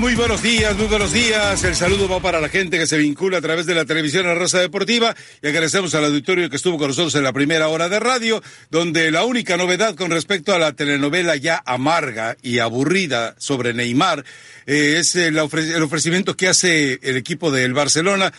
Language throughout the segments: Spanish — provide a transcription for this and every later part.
Muy buenos días, muy buenos días. El saludo va para la gente que se vincula a través de la televisión a Rosa Deportiva y agradecemos al auditorio que estuvo con nosotros en la primera hora de radio, donde la única novedad con respecto a la telenovela ya amarga y aburrida sobre Neymar eh, es el, el ofrecimiento que hace el equipo del Barcelona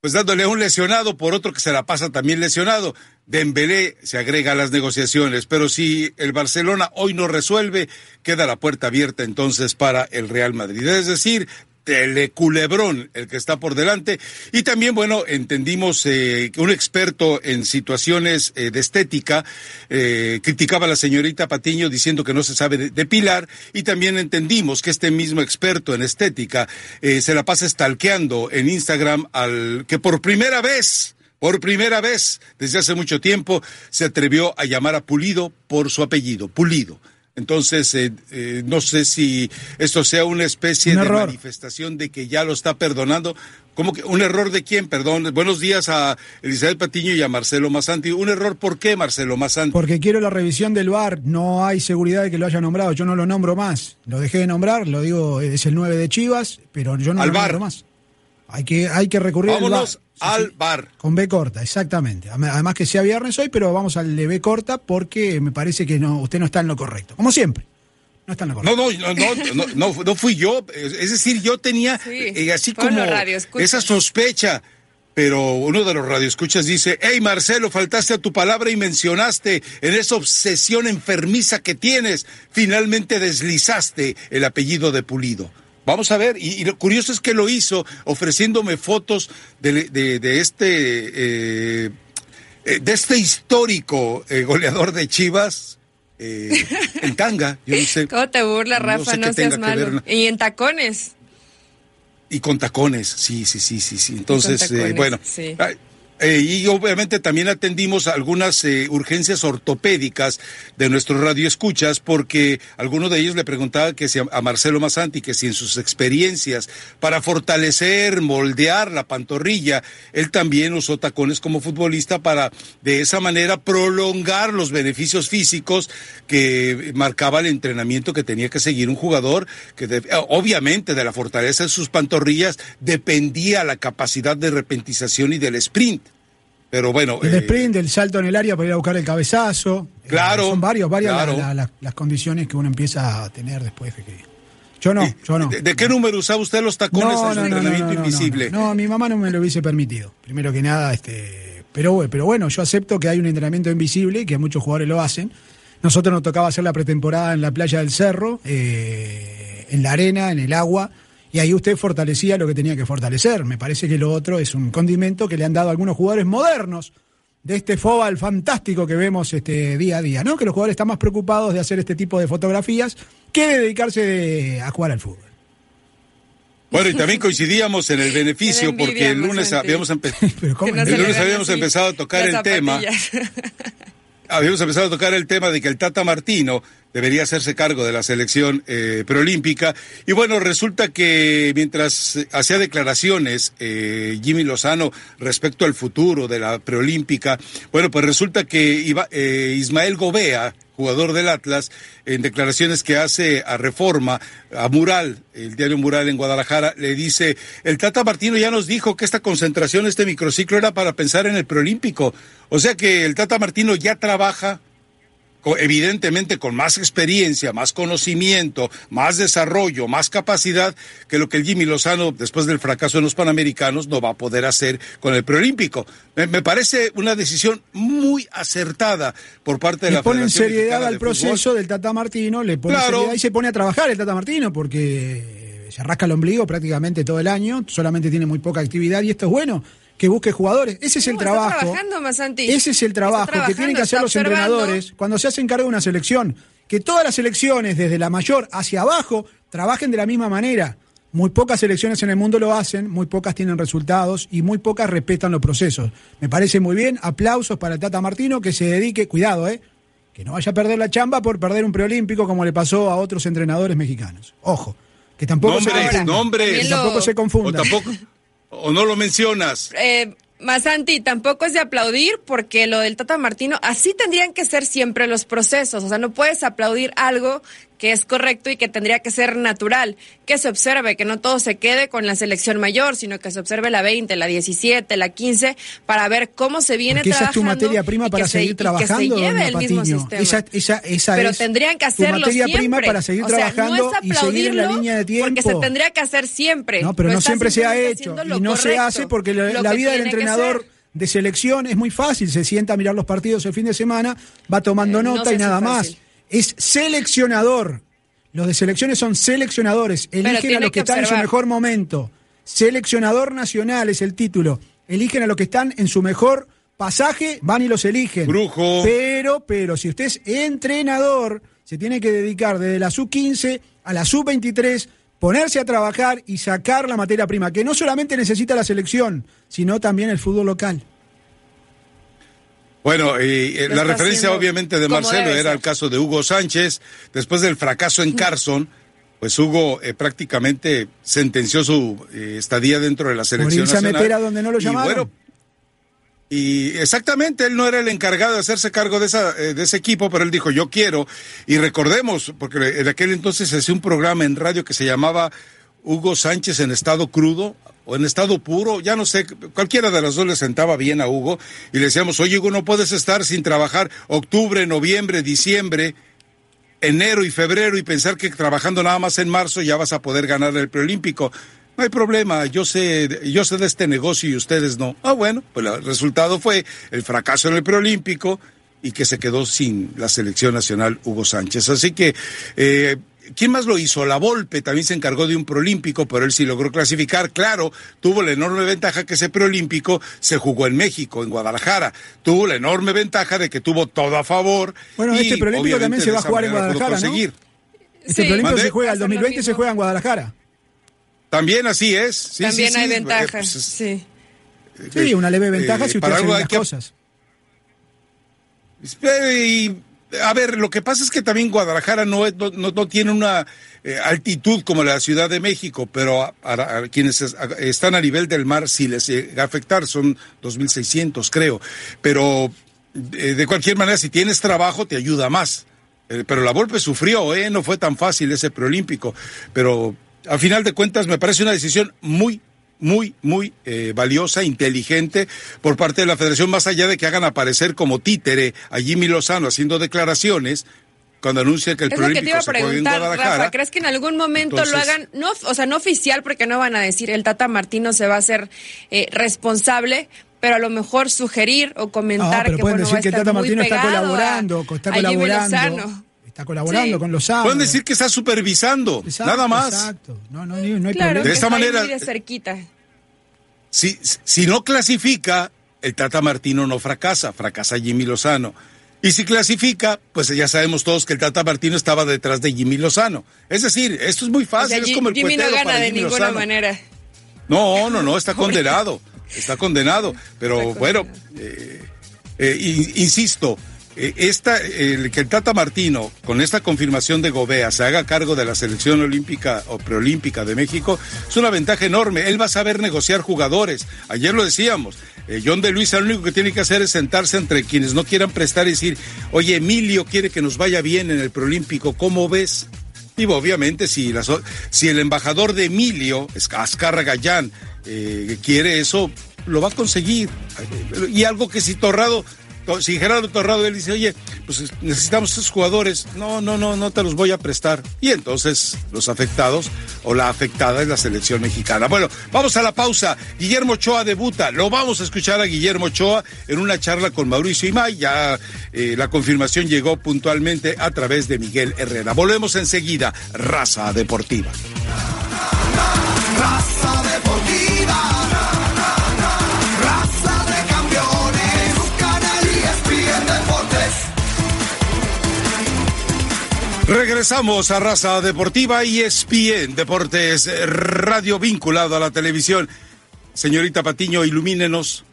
pues dándole un lesionado por otro que se la pasa también lesionado. Dembélé se agrega a las negociaciones, pero si el Barcelona hoy no resuelve, queda la puerta abierta entonces para el Real Madrid. Es decir, teleculebrón el que está por delante. Y también, bueno, entendimos eh, que un experto en situaciones eh, de estética eh, criticaba a la señorita Patiño diciendo que no se sabe depilar. Y también entendimos que este mismo experto en estética se la pasa stalkeando en Instagram al que por primera vez por primera vez desde hace mucho tiempo se atrevió a llamar a Pulido por su apellido, Pulido. Entonces, eh, eh, no sé si esto sea una especie de manifestación de que ya lo está perdonando. ¿Cómo que un error de quién? Perdón. Buenos días a Elizabeth Patiño y a Marcelo Masanti. ¿Un error por qué, Marcelo Masanti? Porque quiero la revisión del VAR. No hay seguridad de que lo haya nombrado. Yo no lo nombro más. Lo dejé de nombrar, lo digo, es el 9 de Chivas, pero yo no lo nombro más. Hay que, hay que recurrir Vámonos al bar. Con B corta, exactamente. Además que sea viernes hoy, pero vamos al de B corta porque me parece que no, usted no está en lo correcto. Como siempre. No está en lo correcto. No, no, no, no, fui yo. Es decir, yo tenía eh, así como esa sospecha. Pero uno de los radioescuchas dice, hey Marcelo, faltaste a tu palabra y mencionaste en esa obsesión enfermiza que tienes, finalmente deslizaste el apellido de Pulido. Vamos a ver, y, lo curioso es que lo hizo ofreciéndome fotos de, este eh, eh, de este histórico eh, goleador de Chivas. en tanga, yo no sé. ¿Cómo te burla, Rafa? No, seas malo. Y en tacones. Y con tacones, sí, sí, sí, sí, sí. Entonces, bueno, eh, y obviamente también atendimos algunas eh, urgencias ortopédicas de nuestros radioescuchas porque alguno de ellos le preguntaba que si a, Marcelo Masanti que si en sus experiencias para fortalecer, moldear la pantorrilla, él también usó tacones como futbolista para de esa manera prolongar los beneficios físicos que marcaba el entrenamiento que tenía que seguir un jugador que obviamente de la fortaleza de sus pantorrillas dependía la capacidad de repentización y del sprint. Pero bueno. El eh, sprint, el salto en el área para ir a buscar el cabezazo. Eh, claro. son varios, varias las condiciones que uno empieza a tener después de que. Yo no, yo no. ¿De, qué número usaba usted los tacones en su entrenamiento invisible? No, mi mamá no me lo hubiese permitido. Primero que nada, este. Pero, pero bueno, yo acepto que hay un entrenamiento invisible y que muchos jugadores lo hacen. Nosotros nos tocaba hacer la pretemporada en la playa del Cerro, eh, en la arena, en el agua y ahí usted fortalecía lo que tenía que fortalecer. Me parece que lo otro es un condimento que le han dado algunos jugadores modernos de este fóbal fantástico que vemos este día a día, ¿no? Que los jugadores están más preocupados de hacer este tipo de fotografías que de dedicarse a jugar al fútbol. Bueno, y también coincidíamos en el beneficio porque el lunes habíamos, el lunes habíamos empezado a tocar el tema. habíamos empezado a tocar el tema de que el Tata Martino debería hacerse cargo de la selección eh, preolímpica. Y bueno, resulta que mientras hacía declaraciones eh, Jimmy Lozano respecto al futuro de la preolímpica, bueno, pues resulta que iba, eh, Ismael Gobea, jugador del Atlas, en declaraciones que hace a Reforma, a Mural, el diario Mural en Guadalajara, le dice, el Tata Martino ya nos dijo que esta concentración, este microciclo era para pensar en el preolímpico. O sea que el Tata Martino ya trabaja evidentemente con más experiencia, más conocimiento, más desarrollo, más capacidad que lo que el Jimmy Lozano, después del fracaso en los Panamericanos, no va a poder hacer con el preolímpico. Me, parece una decisión muy acertada por parte de le la pone seriedad al proceso del Tata Martino, le pone seriedad y se pone a trabajar el Tata Martino porque se rasca el ombligo prácticamente todo el año, solamente tiene muy poca actividad y esto es bueno que busque jugadores. Ese es el trabajo. Ese es el trabajo que tienen que hacer los entrenadores cuando se hacen cargo de una selección. Que todas las selecciones, desde la mayor hacia abajo, trabajen de la misma manera. Muy pocas selecciones en el mundo lo hacen, muy pocas tienen resultados y muy pocas respetan los procesos. Me parece muy bien. Aplausos para el Tata Martino que se dedique, cuidado, ¿eh? Que no vaya a perder la chamba por perder un preolímpico como le pasó a otros entrenadores mexicanos. Ojo, que tampoco se tampoco se confunda. tampoco, ¿O no lo mencionas? Eh, Masanti, tampoco es de aplaudir porque lo del Tata Martino, así tendrían que ser siempre los procesos. O sea, no puedes aplaudir algo que es correcto y que tendría que ser natural, que se observe, que no todo se quede con la selección mayor, sino que se observe la 20, la 17, la 15, para ver cómo se viene Porque trabajando. Esa es tu materia prima para seguir trabajando. que se lleve el mismo sistema. Esa, esa, esa Pero tendrían que hacerlo tu materia prima para seguir trabajando y seguir en la línea de tiempo. Porque se tendría que hacer siempre. No, pero no, siempre se ha hecho. Y no se hace porque la, vida del entrenador de selección es muy fácil. Se sienta a mirar los partidos el fin de semana, va tomando eh, nota y nada más es seleccionador. Los de selecciones son seleccionadores, eligen a los que, están en su mejor momento. Seleccionador nacional es el título. Eligen a los que están en su mejor pasaje, van y los eligen. Brujo. Pero, pero, si usted es entrenador, se tiene que dedicar desde la sub-15 a la sub-23, ponerse a trabajar y sacar la materia prima, que no solamente necesita la selección, sino también el fútbol local. Bueno, y eh, la referencia obviamente de Marcelo era el caso de Hugo Sánchez. Después del fracaso en Carson, pues Hugo eh, prácticamente sentenció su eh, estadía dentro de la selección nacional. a meter a donde no lo llamaron. Y bueno, y exactamente, él no era el encargado de hacerse cargo de, esa, de ese equipo, pero él dijo, yo quiero. Y recordemos, porque en aquel entonces se hacía un programa en radio que se llamaba Hugo Sánchez en estado crudo, o en estado puro, ya no sé, cualquiera de las dos le sentaba bien a Hugo y le decíamos, oye Hugo, no puedes estar sin trabajar octubre, noviembre, diciembre, enero y febrero y pensar que trabajando nada más en marzo ya vas a poder ganar el preolímpico. No hay problema, yo sé, yo sé de este negocio y ustedes no. Ah, bueno, pues el resultado fue el fracaso en el preolímpico y que se quedó sin la selección nacional Hugo Sánchez. Así que eh, ¿Quién más lo hizo? La Volpe también se encargó de un preolímpico, pero él sí logró clasificar. Claro, tuvo la enorme ventaja que ese preolímpico se jugó en México, en Guadalajara. Tuvo la enorme ventaja de que tuvo todo a favor. Bueno, este preolímpico también se va a jugar en Guadalajara, ¿no? Este preolímpico se juega, el 2020 se juega en Guadalajara. También así es. también hay ventaja, pues, sí. Sí, una leve ventaja eh, si usted hace las cosas. Y a ver, lo que pasa es que también Guadalajara no, no, tiene una eh, altitud como la Ciudad de México, pero a, quienes están a nivel del mar sí les va a afectar, son 2.600 creo, pero eh, de cualquier manera si tienes trabajo te ayuda más. Eh, pero la Volpe sufrió, ¿eh? no fue tan fácil ese preolímpico, pero a final de cuentas me parece una decisión muy, muy, muy eh, valiosa, inteligente por parte de la Federación, más allá de que hagan aparecer como títere a Jimmy Lozano haciendo declaraciones cuando anuncia que el es se juega en Guadalajara. ¿crees que en algún momento lo hagan, no, o sea, no oficial, porque no van a decir el Tata Martino se va a ser eh, responsable, pero a lo mejor sugerir o comentar que pueden decir que el Tata Martino está colaborando, está colaborando. Está colaborando con los Pueden decir que está supervisando, nada más. Exacto. No, no, no hay claro, De esta manera. de cerquita. Si, si no clasifica, el Tata Martino no fracasa, fracasa Jimmy Lozano. Y si clasifica, pues ya sabemos todos que el Tata Martino estaba detrás de Jimmy Lozano. Es decir, esto es muy fácil, es como el Jimmy no gana de ninguna manera. No, no, no, está condenado, está condenado. Pero bueno, eh, eh, insisto, esta, el, que el Tata Martino, con esta confirmación de Gobea, se haga cargo de la selección olímpica o preolímpica de México, es una ventaja enorme. Él va a saber negociar jugadores. Ayer lo decíamos, eh, John de Luis, lo único que tiene que hacer es sentarse entre quienes no quieran prestar y decir, oye, Emilio quiere que nos vaya bien en el preolímpico, ¿cómo ves? Y obviamente, si, si el embajador de Emilio, Ascarra Gallán, eh, quiere eso, lo va a conseguir. Y algo que si Torrado si Gerardo Torrado él dice, oye, pues necesitamos estos jugadores, no, no, no, no te los voy a prestar. Y entonces los afectados o la afectada es la selección mexicana. Bueno, vamos a la pausa. Guillermo Ochoa debuta, lo vamos a escuchar a Guillermo Ochoa en una charla con Mauricio Imay. Ya eh, la confirmación llegó puntualmente a través de Miguel Herrera. Volvemos enseguida, Raza Deportiva. Raza Deportiva. Regresamos a Raza Deportiva y ESPN Deportes Radio vinculado a la televisión. Señorita Patiño, ilumínenos.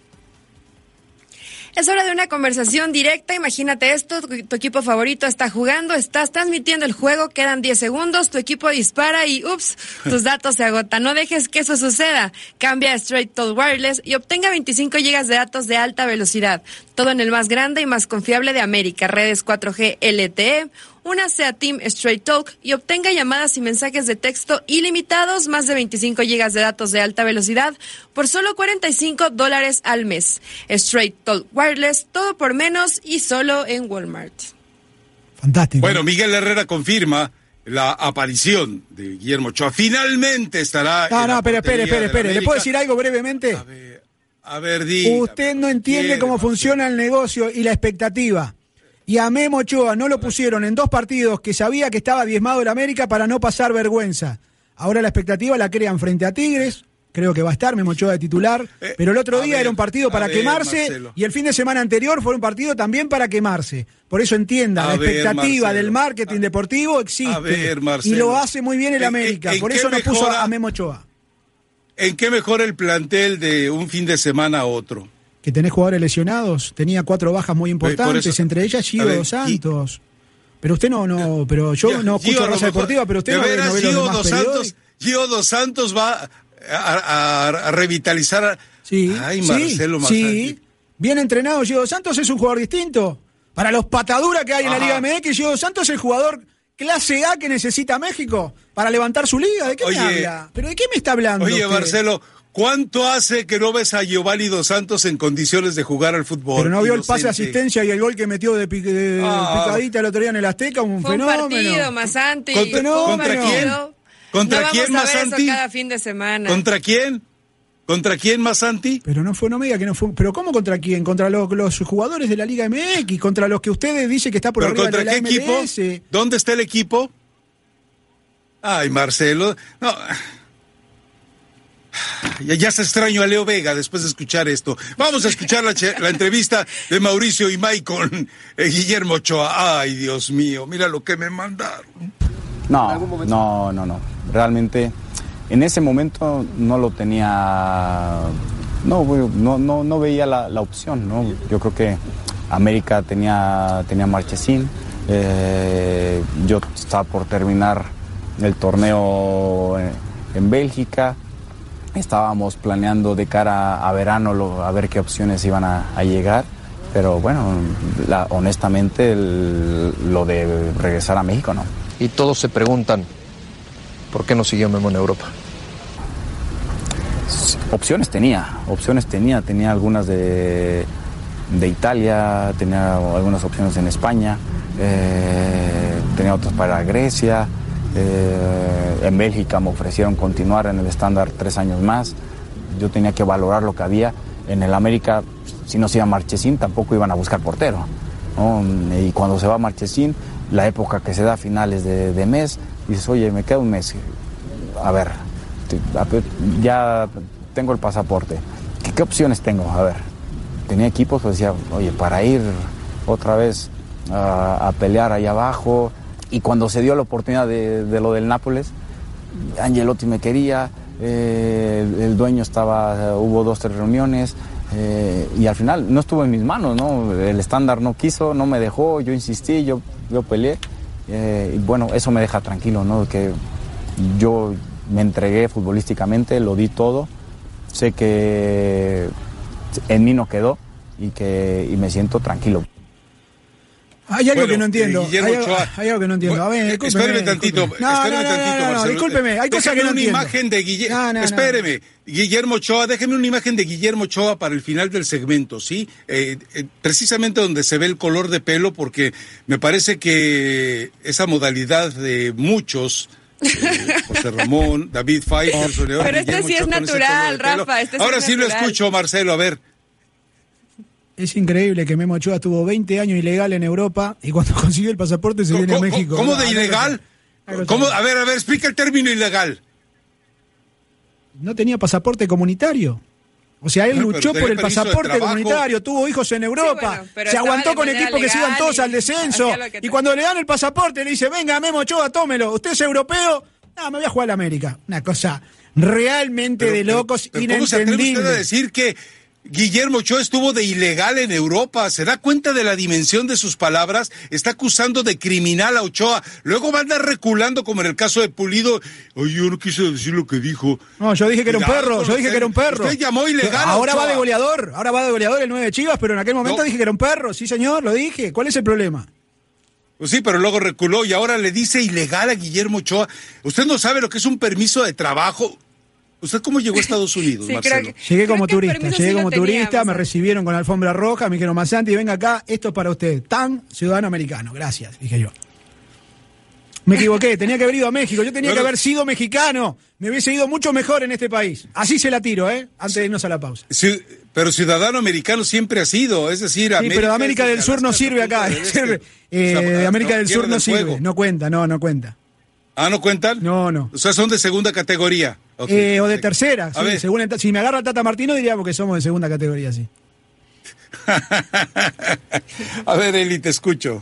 Es hora de una conversación directa. Imagínate esto, tu, equipo favorito está jugando, estás transmitiendo el juego, quedan 10 segundos, tu equipo dispara y ups, tus datos se agotan. No dejes que eso suceda. Cambia a Straight Talk Wireless y obtenga 25 GB de datos de alta velocidad. Todo en el más grande y más confiable de América. Redes 4G LTE únase a Team Straight Talk y obtenga llamadas y mensajes de texto ilimitados, más de 25 gigas de datos de alta velocidad por solo 45 dólares al mes. Straight Talk Wireless, todo por menos y solo en Walmart. Fantástico. Bueno, Miguel Herrera confirma la aparición de Guillermo Ochoa. Finalmente estará. No, no, espere, espere, espere, espere. ¿Le puedo decir algo brevemente? A ver, a ver, Usted no entiende cómo funciona el negocio y la expectativa. Y a Memo Ochoa no lo pusieron en dos partidos que sabía que estaba diezmado el América para no pasar vergüenza. Ahora la expectativa la crean frente a Tigres, creo que va a estar Memo Ochoa de titular, eh, pero el otro día era un partido para quemarse y el fin de semana anterior fue un partido también para quemarse. Por eso entienda, la expectativa del marketing deportivo existe y lo hace muy bien el América, por eso no puso a Memo Ochoa. ¿En qué mejora el plantel de un fin de semana a otro? Que tenés jugadores lesionados, tenía cuatro bajas muy importantes, entre ellas Gio dos Santos. Pero usted no, no, pero yo no escucho Rosa Deportiva, pero usted no, ve, no ve Gio dos Santos, Gio dos Santos va a, revitalizar. Sí, Ay, Marcelo sí, sí. Bien entrenado, Gio Santos es un jugador distinto. Para los pataduras que hay en la Liga MX, Gio Santos es el jugador clase A que necesita México para levantar su liga. ¿De qué me habla? ¿Pero de qué me está hablando? Oye, Marcelo, ¿Cuánto hace que no ves a Giovanni Dos Santos en condiciones de jugar al fútbol? Pero no vio el pase de asistencia y el gol que metió de, ah. picadita el otro día en el Azteca, un fenómeno. Un partido, Masanti. ¿Contra, ¿Contra quién? ¿Contra no quién, Masanti? cada fin de semana. ¿Contra quién? ¿Contra quién, Masanti? Pero no fue, no me diga que no fue. ¿Pero cómo contra quién? ¿Contra los, los jugadores de la Liga MX? ¿Contra los que ustedes dicen que está por arriba contra de la qué equipo? ¿Dónde está el equipo? Ay, Marcelo. No. Ya, ya se extraño a Leo Vega después de escuchar esto. Vamos a escuchar la, entrevista de Mauricio y Mike con eh, Guillermo Ochoa. Ay, Dios mío, mira lo que me mandaron. No, no, no, no. Realmente en ese momento no lo tenía, no, no, no, veía la, opción, ¿no? Yo creo que América tenía, tenía Marchesín, eh, yo estaba por terminar el torneo en, Bélgica, estábamos planeando de cara a verano a ver qué opciones iban a, llegar, pero bueno, honestamente lo de regresar a México no. Y todos se preguntan, ¿Por qué no siguió Memo en Europa? Opciones tenía, opciones tenía, tenía algunas de, Italia, tenía algunas opciones en España, eh, tenía otras para Grecia, eh, en Bélgica me ofrecieron continuar en el estándar tres años más, yo tenía que valorar lo que había, en el América si no se iba Marchesín tampoco iban a buscar portero, y cuando se va Marchesín, la época que se da a finales de, de mes, dices, oye, me queda un mes. A ver, ya tengo el pasaporte. ¿Qué, opciones tengo? A ver, tenía equipos, pues decía, oye, para ir otra vez a, pelear ahí abajo. Y cuando se dio la oportunidad de, lo del Nápoles, Angelotti me quería, eh, el dueño estaba, hubo dos, tres reuniones. Eh, y al final no estuvo en mis manos, ¿no? El estándar no quiso, no me dejó, yo insistí, yo, yo peleé. Eh, y bueno, eso me deja tranquilo, ¿no? Que yo me entregué futbolísticamente, lo di todo. Sé que en mí no quedó y que y me siento tranquilo. Hay algo que no entiendo. Hay, algo que no entiendo. A ver, espéreme tantito. No, no, no, no, discúlpeme. Hay cosas que no una imagen de Guillermo. Espéreme. Guillermo Ochoa, déjeme una imagen de Guillermo Ochoa para el final del segmento, ¿sí? Eh, eh, precisamente donde se ve el color de pelo, porque me parece que esa modalidad de muchos. Eh, José Ramón, David Pfeiffer, Pero este sí es natural, Rafa. Este Ahora sí lo escucho, Marcelo, a ver. Es increíble que Memo Ochoa tuvo 20 años ilegal en Europa y cuando consiguió el pasaporte se viene a México. ¿Cómo de ilegal? ¿Cómo? A ver, a ver, explica el término ilegal. No tenía pasaporte comunitario. O sea, él luchó por el pasaporte comunitario, tuvo hijos en Europa, se aguantó con equipos que se iban todos al descenso. Y cuando le dan el pasaporte le dice, venga, Memo Ochoa, tómelo, usted es europeo, no, me voy a jugar a la América. Una cosa realmente de locos, inentendible. ¿Cómo se a decir que Guillermo Ochoa estuvo de ilegal en Europa. ¿Se da cuenta de la dimensión de sus palabras? Está acusando de criminal a Ochoa. Luego va a andar reculando, como en el caso de Pulido. Oye, yo no quise decir lo que dijo. No, yo dije que era un perro. Yo dije que era un perro. Usted llamó ilegal. Ahora va de goleador. Ahora va de goleador el 9 Chivas, pero en aquel momento dije que era un perro. Sí, señor, lo dije. ¿Cuál es el problema? Pues sí, pero luego reculó y ahora le dice ilegal a Guillermo Ochoa. Usted no sabe lo que es un permiso de trabajo. ¿Usted cómo llegó a Estados Unidos, Marcelo? llegué como turista, llegué como turista, me recibieron con alfombra roja, me dijeron, Masanti, venga acá, esto es para usted, tan ciudadano americano, gracias, dije yo. Me equivoqué, tenía que haber ido a México, yo tenía que haber sido mexicano, me hubiese ido mucho mejor en este país. Así se la tiro, ¿eh? Antes de irnos a la pausa. Sí, pero ciudadano americano siempre ha sido, es decir, sí, pero de América del Sur no sirve acá. Eh, de América del Sur no sirve, no cuenta, no, no cuenta. ¿Ah, no cuentan? No, no. O sea, son de segunda categoría. Eh, o de tercera. Sí, según si me agarra Tata Martino diríamos que somos de segunda categoría, sí. a ver, Eli, te escucho.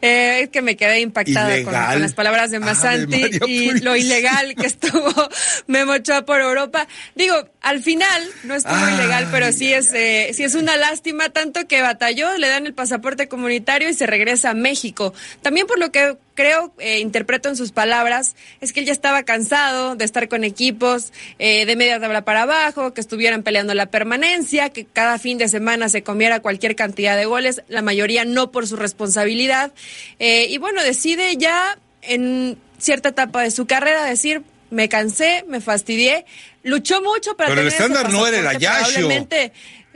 Eh, es que me quedé impactada con, las palabras de Masanti y lo ilegal que estuvo Memo Ochoa por Europa. Digo, al final no estuvo ilegal, pero sí es, eh, sí es una lástima, tanto que batalló, le dan el pasaporte comunitario y se regresa a México. También por lo que creo, eh, interpreto en sus palabras, es que él ya estaba cansado de estar con equipos eh, de media tabla para abajo, que estuvieran peleando la permanencia, que cada fin de semana se comiera cualquier cantidad de goles, la mayoría no por su responsabilidad. Eh, y bueno, decide ya en cierta etapa de su carrera decir, me cansé, me fastidié, luchó mucho para Pero el estándar no era el Ayasho.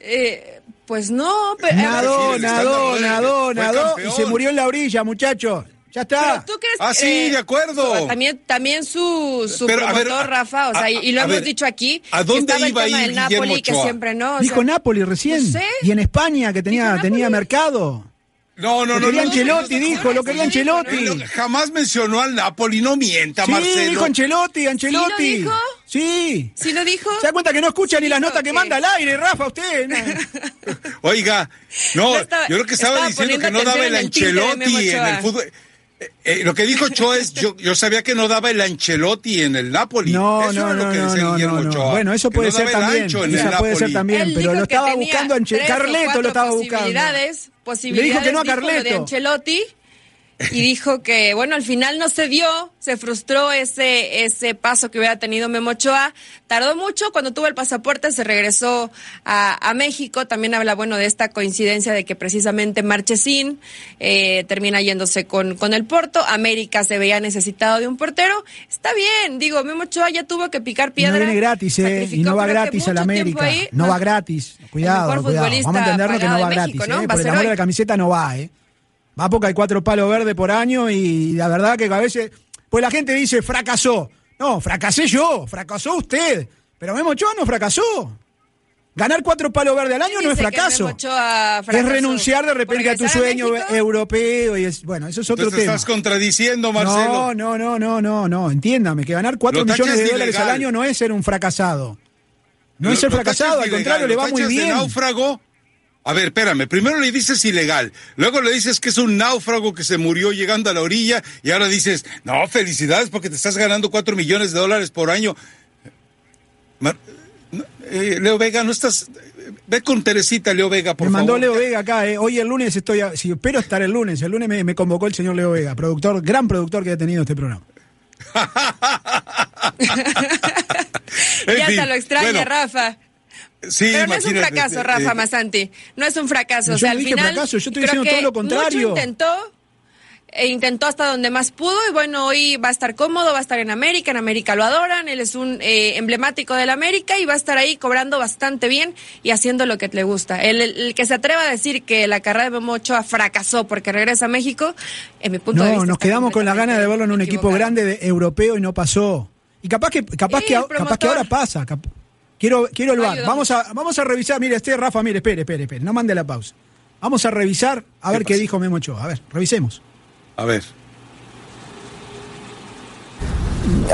Eh, pues no, pero... Nadó, nadó, nadó, nadó, y se murió en la orilla, muchacho. Ya está. ¿tú crees, ah, sí, eh, de acuerdo. también, también su, su promotor, Rafa, o sea, y, lo hemos dicho aquí. ¿A dónde iba a ir el Napoli, que siempre no. Dijo Napoli recién. Y en España, que tenía, tenía mercado. No, no, lo no. Quería Ancelotti, dijo, lo quería Ancelotti. jamás mencionó al Napoli, no mienta, Marcelo. Sí, dijo Ancelotti, Ancelotti. ¿Sí lo dijo? Sí. ¿Sí lo dijo? ¿Se da cuenta que no escucha ni las notas que manda al aire, Rafa, usted? Oiga, no, yo creo que estaba, diciendo que no daba el Ancelotti en el fútbol. Eh, lo que dijo Cho es, yo, yo sabía que no daba el Ancelotti en el Napoli. No, eso no, no, no, no, Bueno, eso puede ser también. Eso puede ser también, pero lo estaba buscando Ancelotti. Carleto lo estaba buscando. Posibilidades, posibilidades. Le dijo que no a Carleto. De Ancelotti y dijo que, bueno, al final no se dio, se frustró ese, ese paso que hubiera tenido Memochoa. Tardó mucho, cuando tuvo el pasaporte se regresó a, a México. También habla, bueno, de esta coincidencia de que precisamente Marchesín eh, termina yéndose con, con el Porto. América se veía necesitado de un portero. Está bien, digo, Memochoa ya tuvo que picar piedra. No viene gratis, eh, y no va gratis a la América. no va gratis. Cuidado, cuidado. Vamos a entenderlo que no va gratis, ¿no? eh, por el amor de la camiseta no va, ¿eh? Va porque hay cuatro palos verdes por año y la verdad que a veces, pues la gente dice fracasó. No, fracasé yo, fracasó usted. Pero Memo Ochoa no fracasó. Ganar cuatro palos verdes al año no es fracaso. Es renunciar de repente a tu sueño europeo y es bueno, eso es otro tema. estás contradiciendo, Marcelo. No, no, no, no, no, no, entiéndame que ganar cuatro millones de dólares al año no es ser un fracasado. No es ser fracasado, al contrario, le va muy bien. náufrago a ver, espérame, primero le dices ilegal, luego le dices que es un náufrago que se murió llegando a la orilla y ahora dices, no, felicidades porque te estás ganando cuatro millones de dólares por año. Eh, Leo Vega, no estás... Ve con Teresita, Leo Vega, por favor. Me mandó Leo Vega acá, eh. hoy el lunes estoy, si espero estar el lunes, el lunes me, convocó el señor Leo Vega, productor, gran productor que ha tenido este programa. ya se lo extraña, Rafa. Pero no es un fracaso, eh, Rafa Masanti. No es un fracaso. o sea, al final, fracaso, yo estoy diciendo todo lo contrario. Mucho intentó, e intentó hasta donde más pudo y bueno, hoy va a estar cómodo, va a estar en América, en América lo adoran, él es un eh, emblemático del América y va a estar ahí cobrando bastante bien y haciendo lo que le gusta. El, que se atreva a decir que la carrera de Memo Ochoa fracasó porque regresa a México, en mi punto de vista... No, nos quedamos con la gana de verlo en un equipo grande de europeo y no pasó. Y capaz que, capaz que, capaz que ahora pasa. Quiero, quiero el bar. Vamos a, vamos a revisar. Mire, este Rafa, mire, espere, espere, espere. No mande la pausa. Vamos a revisar a ver qué dijo Memo Ochoa. A ver, revisemos. A ver.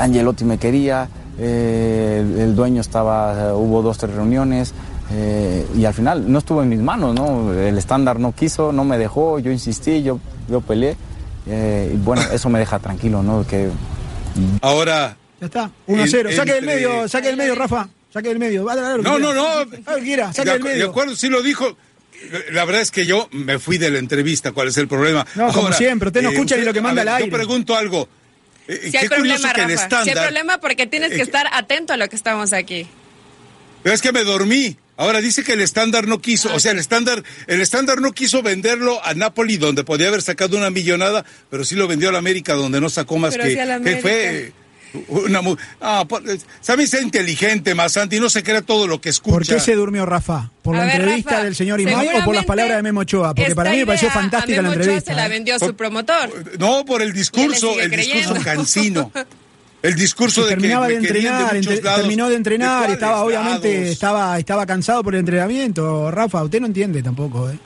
Angelotti me quería, eh, el dueño estaba, hubo dos, tres reuniones eh, y al final no estuvo en mis manos, ¿no? El estándar no quiso, no me dejó, yo insistí, yo, yo peleé eh, y bueno, eso me deja tranquilo, ¿no? Que... Ahora... Ya está, 1 0. Saque del medio, saque del medio, Rafa. Saque del medio. no, no, no, quiera, saque del medio. De acuerdo, sí lo dijo. La verdad es que yo me fui de la entrevista. ¿Cuál es el problema? No, como siempre, usted no eh, escucha ni lo que manda al aire. Yo pregunto algo. Eh, si hay problema, que Rafa. Si hay problema porque tienes que eh, estar atento a lo que estamos aquí. Pero es que me dormí. Ahora dice que el estándar no quiso, o sea, el estándar, el estándar no quiso venderlo a Napoli, donde podía haber sacado una millonada, pero sí lo vendió a la América, donde no sacó más que, que fue una ah, sabe ser inteligente, Masanti, no se crea todo lo que escucha. ¿Por qué se durmió Rafa? ¿Por la entrevista del señor Imán o por las palabras de Memo Ochoa? Porque para mí me pareció fantástica la entrevista. se la ¿eh? vendió a su promotor. No, por el discurso, el discurso cansino. El discurso de terminaba de entrenar, terminó de entrenar, estaba obviamente estaba estaba cansado por el entrenamiento. Rafa, usted no entiende tampoco, ¿eh?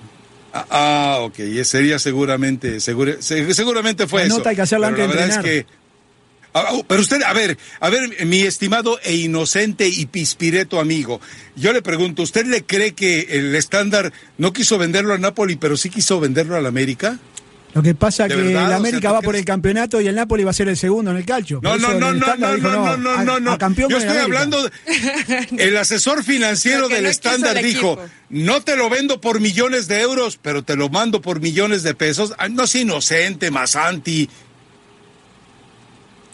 Ah, ah ok, sería seguramente, seguramente fue eso. Nota hay que hacerla antes de entrenar. Es que, Ah, ah, oh, pero usted, a ver, a ver, mi estimado e inocente y pispireto amigo, yo le pregunto, ¿usted le cree que el estándar no quiso venderlo a Napoli, pero sí quiso venderlo al América? Lo que pasa es que verdad? el América o sea, va por el campeonato y el Napoli va a ser el segundo en el calcio. No, no, no, no, no, dijo, no, no, no, a, no, no, Campeón Yo estoy hablando, de, el asesor financiero del no estándar dijo, no te lo vendo por millones de euros, pero te lo mando por millones de pesos. Ah, no es inocente, Masanti,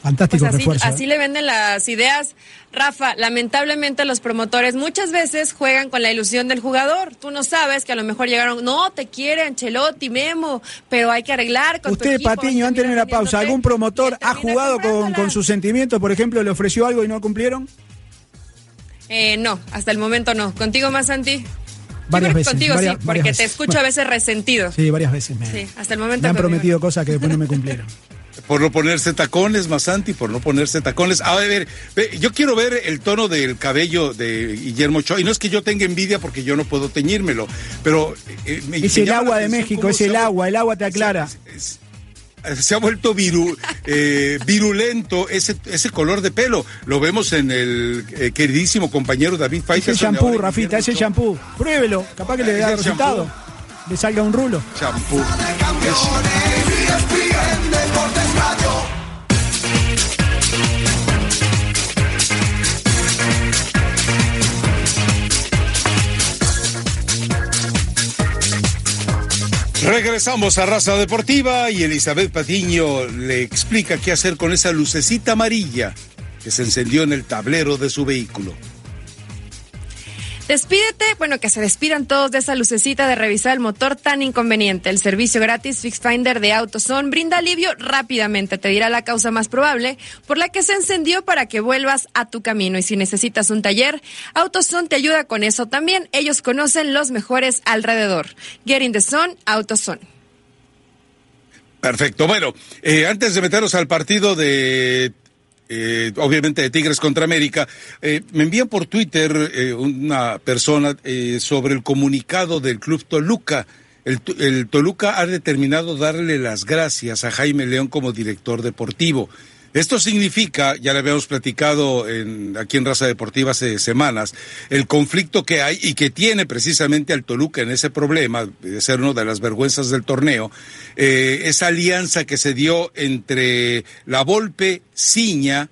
Fantástico pues así, refuerzo. Así ¿eh? le venden las ideas. Rafa, lamentablemente los promotores muchas veces juegan con la ilusión del jugador. Tú no sabes que a lo mejor llegaron, no, te quieren, Chelotti, Memo, pero hay que arreglar con Usted, Patiño, antes de la pausa, ¿algún promotor ha jugado con, con sus sentimientos? Por ejemplo, ¿le ofreció algo y no cumplieron? Eh, no, hasta el momento no. ¿Contigo más, Santi? Varias veces. Contigo sí, porque te escucho a veces resentido. Sí, varias veces. sí, hasta el momento. Me han prometido cosas que después no me cumplieron. Por no ponerse tacones, Masanti, por no ponerse tacones. A ver, yo quiero ver el tono del cabello de Guillermo Ochoa. Y no es que yo tenga envidia porque yo no puedo teñírmelo, pero... Eh, es el agua de México, es el agua, el agua te aclara. Se, ha vuelto eh, virulento ese, ese color de pelo. Lo vemos en el eh, queridísimo compañero David Faitelson. Ese shampoo, Rafita, ese shampoo. Pruébelo, capaz que le dé resultado. Le salga un rulo. Shampoo. Regresamos a Raza Deportiva y Elizabeth Patiño le explica qué hacer con esa lucecita amarilla que se encendió en el tablero de su vehículo. Despídete, bueno, que se despidan todos de esa lucecita de revisar el motor tan inconveniente. El servicio gratis Fix Finder de AutoZone brinda alivio rápidamente. Te dirá la causa más probable por la que se encendió para que vuelvas a tu camino. Y si necesitas un taller, AutoZone te ayuda con eso también. Ellos conocen los mejores alrededor. Get in the zone, AutoZone. Perfecto. Bueno, eh, antes de meternos al partido de eh, obviamente de Tigres contra América. Eh, me envían por Twitter eh, una persona sobre el comunicado del Club Toluca. El, el, Toluca ha determinado darle las gracias a Jaime León como director deportivo. Esto significa, ya le habíamos platicado en, aquí en Raza Deportiva hace semanas, el conflicto que hay y que tiene precisamente al Toluca en ese problema, de ser una de las vergüenzas del torneo, eh, esa alianza que se dio entre la Volpe, Ciña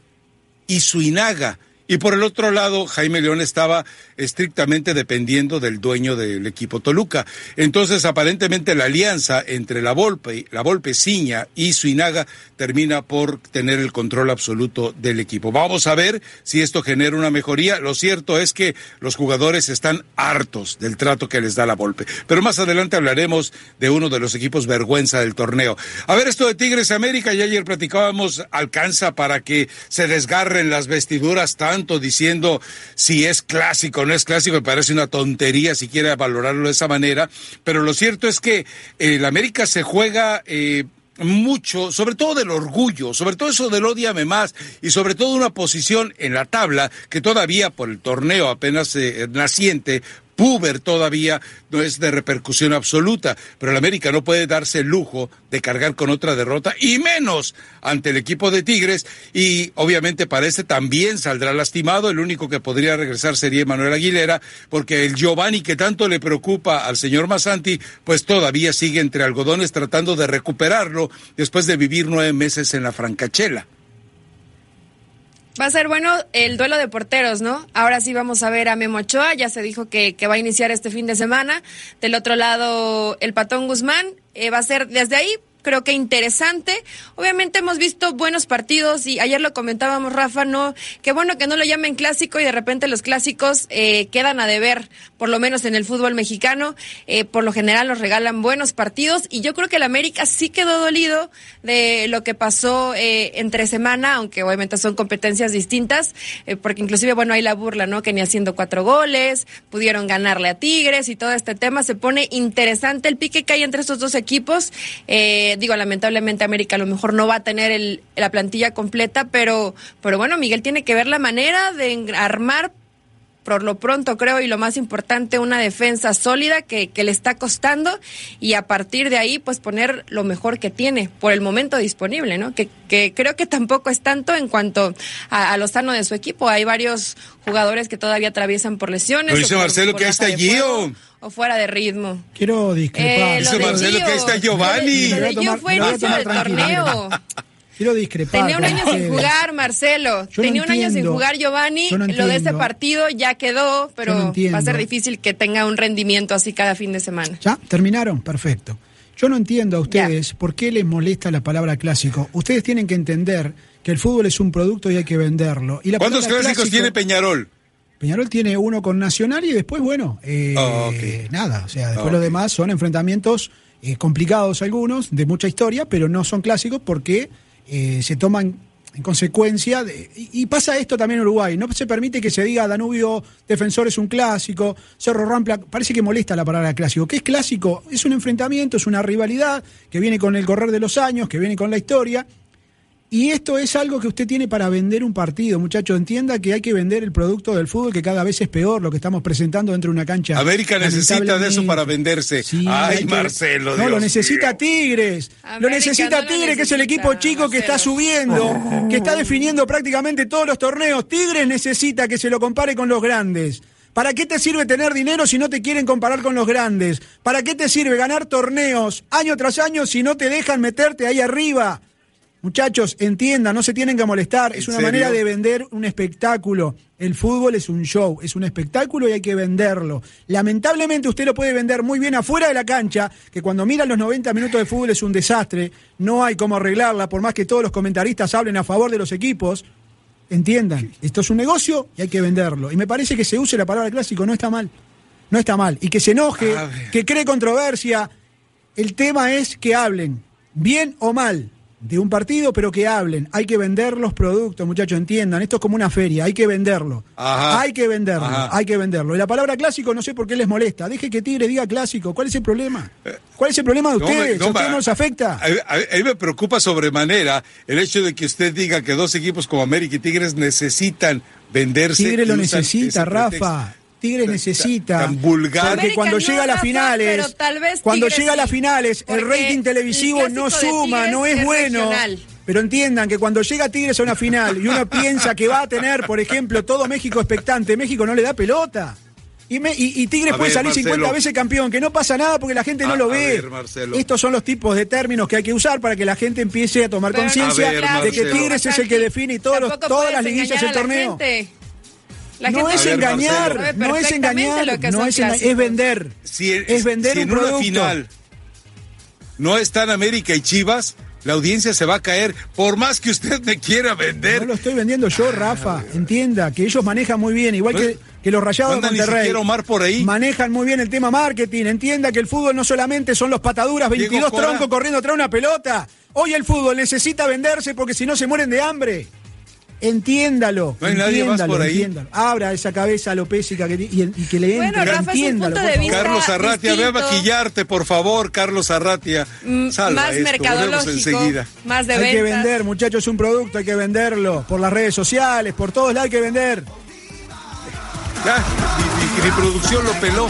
y Suinaga y por el otro lado, Jaime León estaba estrictamente dependiendo del dueño del equipo Toluca. Entonces, aparentemente la alianza entre la Volpe, la Volpe Ciña y Suinaga termina por tener el control absoluto del equipo. Vamos a ver si esto genera una mejoría. Lo cierto es que los jugadores están hartos del trato que les da la Volpe. Pero más adelante hablaremos de uno de los equipos vergüenza del torneo. A ver, esto de Tigres América, ya ayer platicábamos, alcanza para que se desgarren las vestiduras tan diciendo si es clásico o no es clásico, me parece una tontería si quiere valorarlo de esa manera, pero lo cierto es que el América se juega... Eh, mucho, sobre todo del orgullo, sobre todo eso del odiame más y sobre todo una posición en la tabla que todavía por el torneo apenas eh, naciente puber todavía no es de repercusión absoluta, pero el América no puede darse el lujo de cargar con otra derrota y menos ante el equipo de Tigres y obviamente parece también saldrá lastimado, el único que podría regresar sería Manuel Aguilera porque el Giovanni que tanto le preocupa al señor Masanti pues todavía sigue entre algodones tratando de recuperarlo después de vivir nueve meses en la francachela. Va a ser bueno el duelo de porteros, ¿no? Ahora sí vamos a ver a Memo Ochoa, ya se dijo que, va a iniciar este fin de semana. Del otro lado, el Patón Guzmán. Eh, va a ser desde ahí creo que interesante. Obviamente hemos visto buenos partidos y ayer lo comentábamos, Rafa, no, qué bueno que no lo llamen clásico y de repente los clásicos eh, quedan a deber, por lo menos en el fútbol mexicano. Eh, por lo general nos regalan buenos partidos y yo creo que el América sí quedó dolido de lo que pasó eh, entre semana, aunque obviamente son competencias distintas, eh, porque inclusive, bueno, hay la burla, ¿no? Que ni haciendo cuatro goles, pudieron ganarle a Tigres y todo este tema se pone interesante el pique que hay entre estos dos equipos. Eh, digo, lamentablemente América a lo mejor no va a tener el, la plantilla completa, pero, pero bueno, Miguel tiene que ver la manera de armar por lo pronto creo y lo más importante una defensa sólida que, que, le está costando y a partir de ahí pues poner lo mejor que tiene por el momento disponible, ¿no? Que, que creo que tampoco es tanto en cuanto a, a, lo sano de su equipo. Hay varios jugadores que todavía atraviesan por lesiones. Lo dice por, Marcelo por que está Gio. O fuera de ritmo. Quiero discrepar. Eh, dice Marcelo Gio, que está Giovanni. Lo de, lo de Gio fue inicio del torneo. Quiero discrepar. Tenía un año sin jugar, Marcelo. Yo Tenía no un año sin jugar, Giovanni. No Lo de este entiendo. partido ya quedó, pero no va a ser difícil que tenga un rendimiento así cada fin de semana. ¿Ya? ¿Terminaron? Perfecto. Yo no entiendo a ustedes por qué les molesta la palabra clásico. Ustedes tienen que entender que el fútbol es un producto y hay que venderlo. Y la ¿Cuántos clásicos clásico- tiene Peñarol? Peñarol tiene uno con Nacional y después, bueno, eh, Ah, nada. O sea, después Ah, lo ok. demás son enfrentamientos eh, complicados algunos, de mucha historia, pero no son clásicos porque eh, se toman en consecuencia. Y pasa esto también en Uruguay. No se permite que se diga Danubio Defensor es un clásico, Cerro Rampla. Parece que molesta la palabra clásico. ¿Qué es clásico? Es un enfrentamiento, es una rivalidad que viene con el correr de los años, que viene con la historia. Y esto es algo que usted tiene para vender un partido, muchacho. Entienda que hay que vender el producto del fútbol, que cada vez es peor lo que estamos presentando dentro de una cancha. América necesita de eso para venderse. Sí, Ay, que- Marcelo. No, lo necesita. Tigres. lo necesita no lo Tigres, que es el equipo chico que está subiendo, que está definiendo prácticamente todos los torneos. Tigres necesita que se lo compare con los grandes. ¿Para qué te sirve tener dinero si no te quieren comparar con los grandes? ¿Para qué te sirve ganar torneos año tras año si no te dejan meterte ahí arriba? Muchachos, entiendan, no se tienen que molestar. ¿En Es una serio? manera de vender un espectáculo. El fútbol es un show, es un espectáculo y hay que venderlo. Lamentablemente usted lo puede vender muy bien afuera de la cancha, que cuando mira los 90 minutos de fútbol es un desastre, no hay cómo arreglarla, por más que todos los comentaristas hablen a favor de los equipos. Entiendan, esto es un negocio y hay que venderlo. Y me parece que se use la palabra clásico, no está mal. No está mal. Y que se enoje, que cree controversia. El tema es que hablen, bien o mal, de un partido, pero que hablen. Hay que vender los productos, muchachos, entiendan. Esto es como una feria, hay que venderlo. Ajá. Hay que venderlo, Ajá. hay que venderlo. Y la palabra clásico no sé por qué les molesta. Deje que Tigre diga clásico. ¿Cuál es el problema? ¿Cuál es el problema de No, ustedes? no, ¿A ustedes no les afecta? A, a- a mí me preocupa sobremanera el hecho de que usted diga que dos equipos como América y Tigres necesitan venderse. Tigre lo necesita, pretexto. Rafa. Tigre Tan- necesita. tan vulgar. Porque cuando llega a las finales, pero tal vez cuando Tigres llega a las finales, el rating el televisivo no suma, Tigres no es, bueno. Pero entiendan que cuando llega Tigres a una final y uno piensa que va a tener, por ejemplo, todo México expectante, México no le da pelota. Y, me- y- y Tigres A puede ver, salir Marcelo. 50 veces campeón, que no pasa nada porque la gente no A- lo ve. ver. Estos son los tipos de términos que hay que usar para que la gente empiece a tomar conciencia de que Marcelo. Tigres es el que define y todos los- todas las liguillas del torneo. gente. La no es ver, engañar, Marcelo. no es engañar, no es, es vender. Si, es vender si un en una producto. final no están América y Chivas, la audiencia se va a caer. Por más que usted me quiera vender. No lo estoy vendiendo yo, Rafa. Entienda que ellos manejan muy bien, igual que, que los Rayados de Monterrey. Omar por ahí. Manejan muy bien el tema marketing. Entienda que el fútbol no solamente son los pataduras, Diego 22 Cora. troncos corriendo tras una pelota. Hoy el fútbol necesita venderse porque si no se mueren de hambre. Entiéndalo. No hay nadie más por ahí. Abra esa cabeza alopésica que, y, y que le Bueno, entre. Rafa, es un entiéndalo, punto por de favor. vista Carlos Arratia, ve a distinto. maquillarte, por favor, Carlos Arratia. Mm, Salva más esto, mercadológico, enseguida. más de Hay que vender, muchachos, es un producto, hay que venderlo. Por las redes sociales, por todos lados hay que vender. Ya, mi, mi- mi producción lo peló.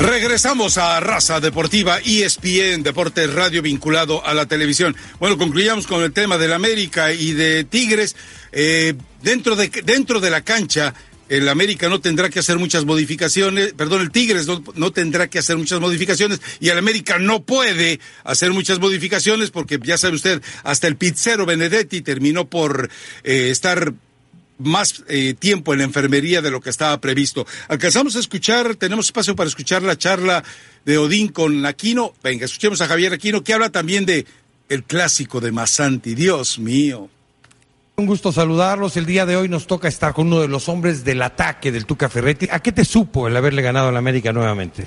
Regresamos a Raza Deportiva, E ESPN, Deportes Radio vinculado a la televisión. Bueno, concluyamos con el tema del América y de Tigres. Eh, dentro, de, dentro de la cancha, el América no tendrá que hacer muchas modificaciones, perdón, el Tigres no, no tendrá que hacer muchas modificaciones y el América no puede hacer muchas modificaciones porque ya sabe usted, hasta el pizzero Benedetti terminó por eh, estar más eh, tiempo en la enfermería de lo que estaba previsto. Alcanzamos a escuchar, tenemos espacio para escuchar la charla de Odín con Aquino. Venga, escuchemos a Javier Aquino, que habla también de el clásico de Masanti. Dios mío. Un gusto saludarlos. El día de hoy nos toca estar con uno de los hombres del ataque del Tuca Ferretti. ¿A qué te supo el haberle ganado a la América nuevamente?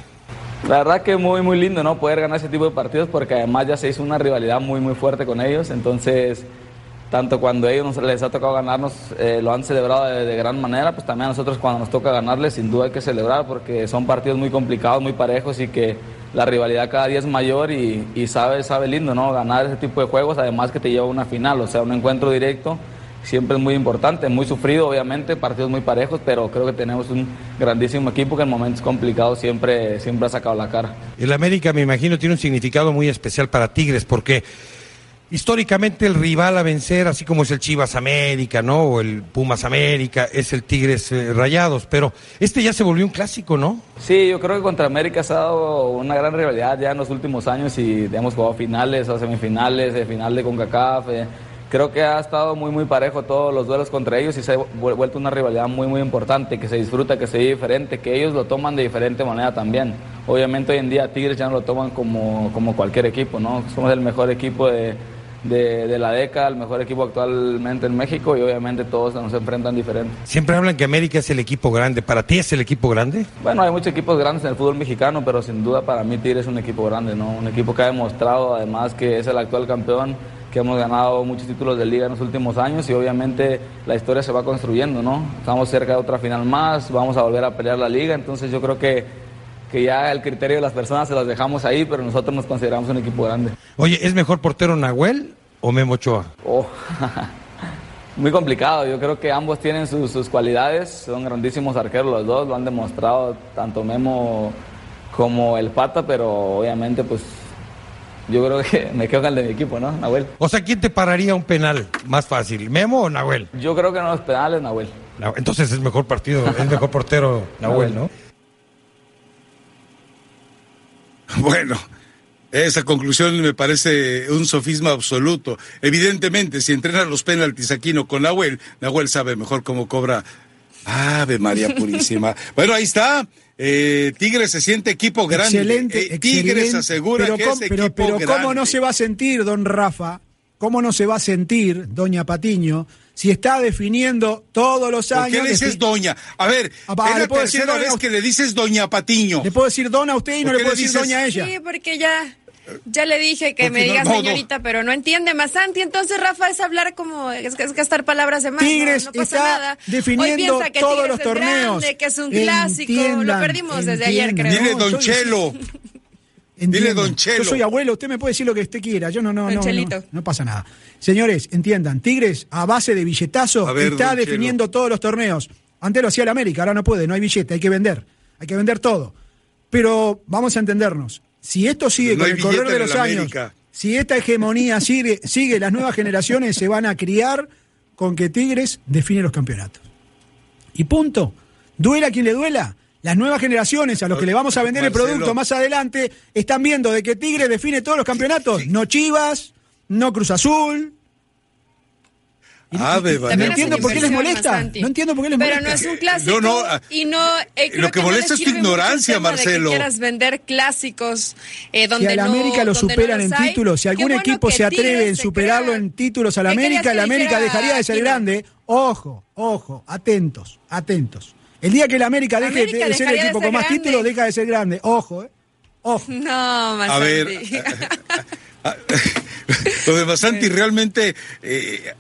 La verdad que muy, muy lindo, ¿no? Poder ganar ese tipo de partidos porque además ya se hizo una rivalidad muy, muy fuerte con ellos. Entonces, tanto cuando a ellos les ha tocado ganarnos, eh, lo han celebrado de, gran manera, pues también a nosotros cuando nos toca ganarles, sin duda hay que celebrar porque son partidos muy complicados, muy parejos y que la rivalidad cada día es mayor y, y sabe, sabe lindo, ¿no? Ganar ese tipo de juegos, además que te lleva a una final, o sea, un encuentro directo siempre es muy importante, muy sufrido obviamente, partidos muy parejos, pero creo que tenemos un grandísimo equipo que en momentos complicados siempre, siempre ha sacado la cara. El América me imagino tiene un significado muy especial para Tigres porque históricamente el rival a vencer, así como es el Chivas América, ¿no? O el Pumas América, es el Tigres eh, Rayados, pero este ya se volvió un clásico, ¿no? Sí, yo creo que contra América se ha dado una gran rivalidad ya en los últimos años y hemos jugado finales o semifinales, de final de CONCACAF. Eh, creo que ha estado muy, muy parejo todos los duelos contra ellos y se ha vuelto una rivalidad muy, muy importante, que se disfruta, que se ve diferente, que ellos lo toman de diferente manera también. Obviamente hoy en día Tigres ya no lo toman como, como cualquier equipo, ¿no? Somos el mejor equipo de, de, la década, el mejor equipo actualmente en México y obviamente todos nos enfrentan diferente. Siempre hablan que América es el equipo grande. ¿Para ti es el equipo grande? Bueno, hay muchos equipos grandes en el fútbol mexicano, pero sin duda para mí Tigres es un equipo grande, ¿no? Un equipo que ha demostrado además que es el actual campeón que hemos ganado muchos títulos de liga en los últimos años y obviamente la historia se va construyendo, ¿no? Estamos cerca de otra final más, vamos a volver a pelear la liga, entonces yo creo que, que ya el criterio de las personas se las dejamos ahí, pero nosotros nos consideramos un equipo grande. Oye, ¿es mejor portero Nahuel o Memo Ochoa? Oh, muy complicado, yo creo que ambos tienen sus, sus cualidades, son grandísimos arqueros los dos, lo han demostrado tanto Memo como el Pata, pero obviamente pues yo creo que me quedo con el de mi equipo, ¿no? Nahuel. O sea, ¿quién te pararía un penal más fácil, Memo o Nahuel? Yo creo que no los penales, Nahuel. Entonces es mejor partido, es mejor portero Nahuel, ¿no? Bueno, esa conclusión me parece un sofisma absoluto. Evidentemente, si entrenan los penaltis aquí no con Nahuel, Nahuel sabe mejor cómo cobra. Ave María Purísima. bueno, ahí está. Eh, Tigres se siente equipo grande. Excelente, eh, Tigres asegura pero que es pero, equipo pero grande. ¿cómo no se va a sentir, don Rafa? ¿Cómo no se va a sentir, doña Patiño, si está definiendo todos los años? ¿Por qué le dices doña? A ver, Ah, es la ¿le puedo decir tercera doña vez que le dices doña Patiño. Le puedo decir dona a usted y no ¿Por le puedo le decir dices- doña a ella. Sí, porque ya, ya le dije que Porque me diga no, no. señorita, pero no entiende más Santi. Entonces, Rafa, es hablar como, es, es gastar palabras de más. Tigres no, no pasa está nada. definiendo Hoy que todos Tigres los es torneos. grande, que es un clásico. Lo Entiendan, perdimos desde ayer, creo. Dile don Chelo. Dile, don Chelo. Yo soy abuelo, usted me puede decir lo que usted quiera. Yo no, no, Don no, no, Chelito. no pasa nada. Señores, entiendan, Tigres a base de billetazo ver, está definiendo todos los torneos. Antes lo hacía el América, ahora no puede, no hay billete, hay que vender. Hay que vender todo. Pero vamos a entendernos. Si esto sigue No con el correr de los años, América. si esta hegemonía sigue, sigue, las nuevas generaciones se van a criar con que Tigres define los campeonatos. Y punto. Duela quien le duela. Las nuevas generaciones a los que le vamos a vender el Marcelo. producto más adelante están viendo de que Tigres define todos los campeonatos. No Chivas, no Cruz Azul. Ave no entiendo por qué les molesta. No entiendo por qué les Pero molesta. no es un clásico. No, no, ah, y no, eh, creo lo que molesta les es tu ignorancia, de que Marcelo. quieras vender clásicos eh, donde Si al no- América lo superan en hay. títulos, si algún bueno equipo se atreve en superarlo en títulos al ¿Qué América, que América dejaría de ser grande. Ojo, ojo, atentos, atentos. El día que el América deje América de ser el equipo ser con más grande. títulos, deja de ser grande. Ojo, eh. Ojo. No, más A ver, lo de Basanti realmente. eh, eh,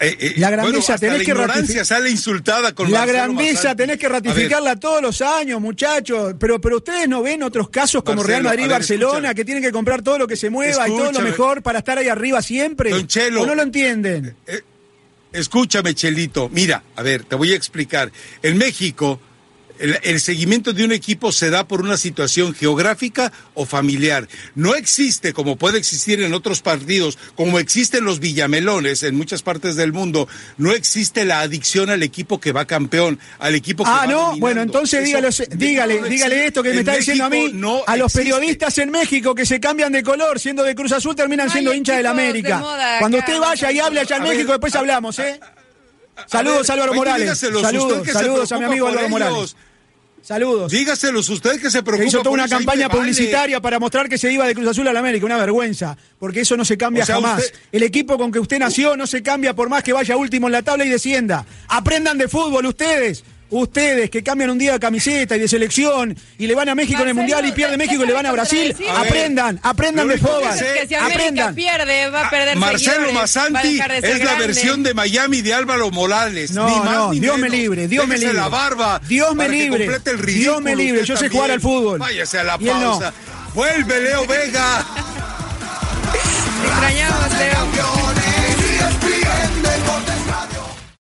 eh, La grandeza bueno, hasta tenés la que ignorancia ratific- sale insultada con La Marcelo grandeza tenés que ratificarla todos los años, muchachos. Pero, pero ustedes no ven otros casos como Marcelo, Real Madrid y Barcelona escúchame. que tienen que comprar todo lo que se mueva y todo lo mejor para estar ahí arriba siempre. Don Chelo. ¿O no lo entienden? Escúchame, Chelito. Mira, a ver, te voy a explicar. En México, el, el seguimiento de un equipo se da por una situación geográfica o familiar. No existe, como puede existir en otros partidos, como existen los villamelones en muchas partes del mundo, no existe la adicción al equipo que va campeón, al equipo que Ah, va no, dominando. bueno, entonces Eso dígale, dígale, no esto que me está diciendo a mí, no a los existe. periodistas en México que se cambian de color, siendo de Cruz Azul, terminan siendo hinchas del de América. moda Cuando usted vaya y hable allá en ver, México, después a- hablamos, ¿eh? Saludos, Álvaro Morales. Saludos, saludos a mi amigo Álvaro Morales. Saludos. Dígaselos usted que se preocupa. Que hizo toda una campaña publicitaria para mostrar que se iba de Cruz Azul a la América. Una vergüenza. Porque eso no se cambia jamás. El equipo con que usted nació no se cambia por más que vaya último en la tabla y descienda. Aprendan de fútbol ustedes. Ustedes que cambian un día de camiseta y de selección y le van a México en el Mundial y pierde México y le van a Brasil, aprendan, aprendan de fútbol. aprendan. pierde, va a perder Marcelo Masanti es la versión de Miami de Álvaro Morales. No, ni más, no, ni Dios me libre, Dios me libre. la barba. Dios me libre. Dios me libre, yo sé jugar al fútbol. Váyase a la pausa. Vuelve Leo Vega. Extrañamos, Leo.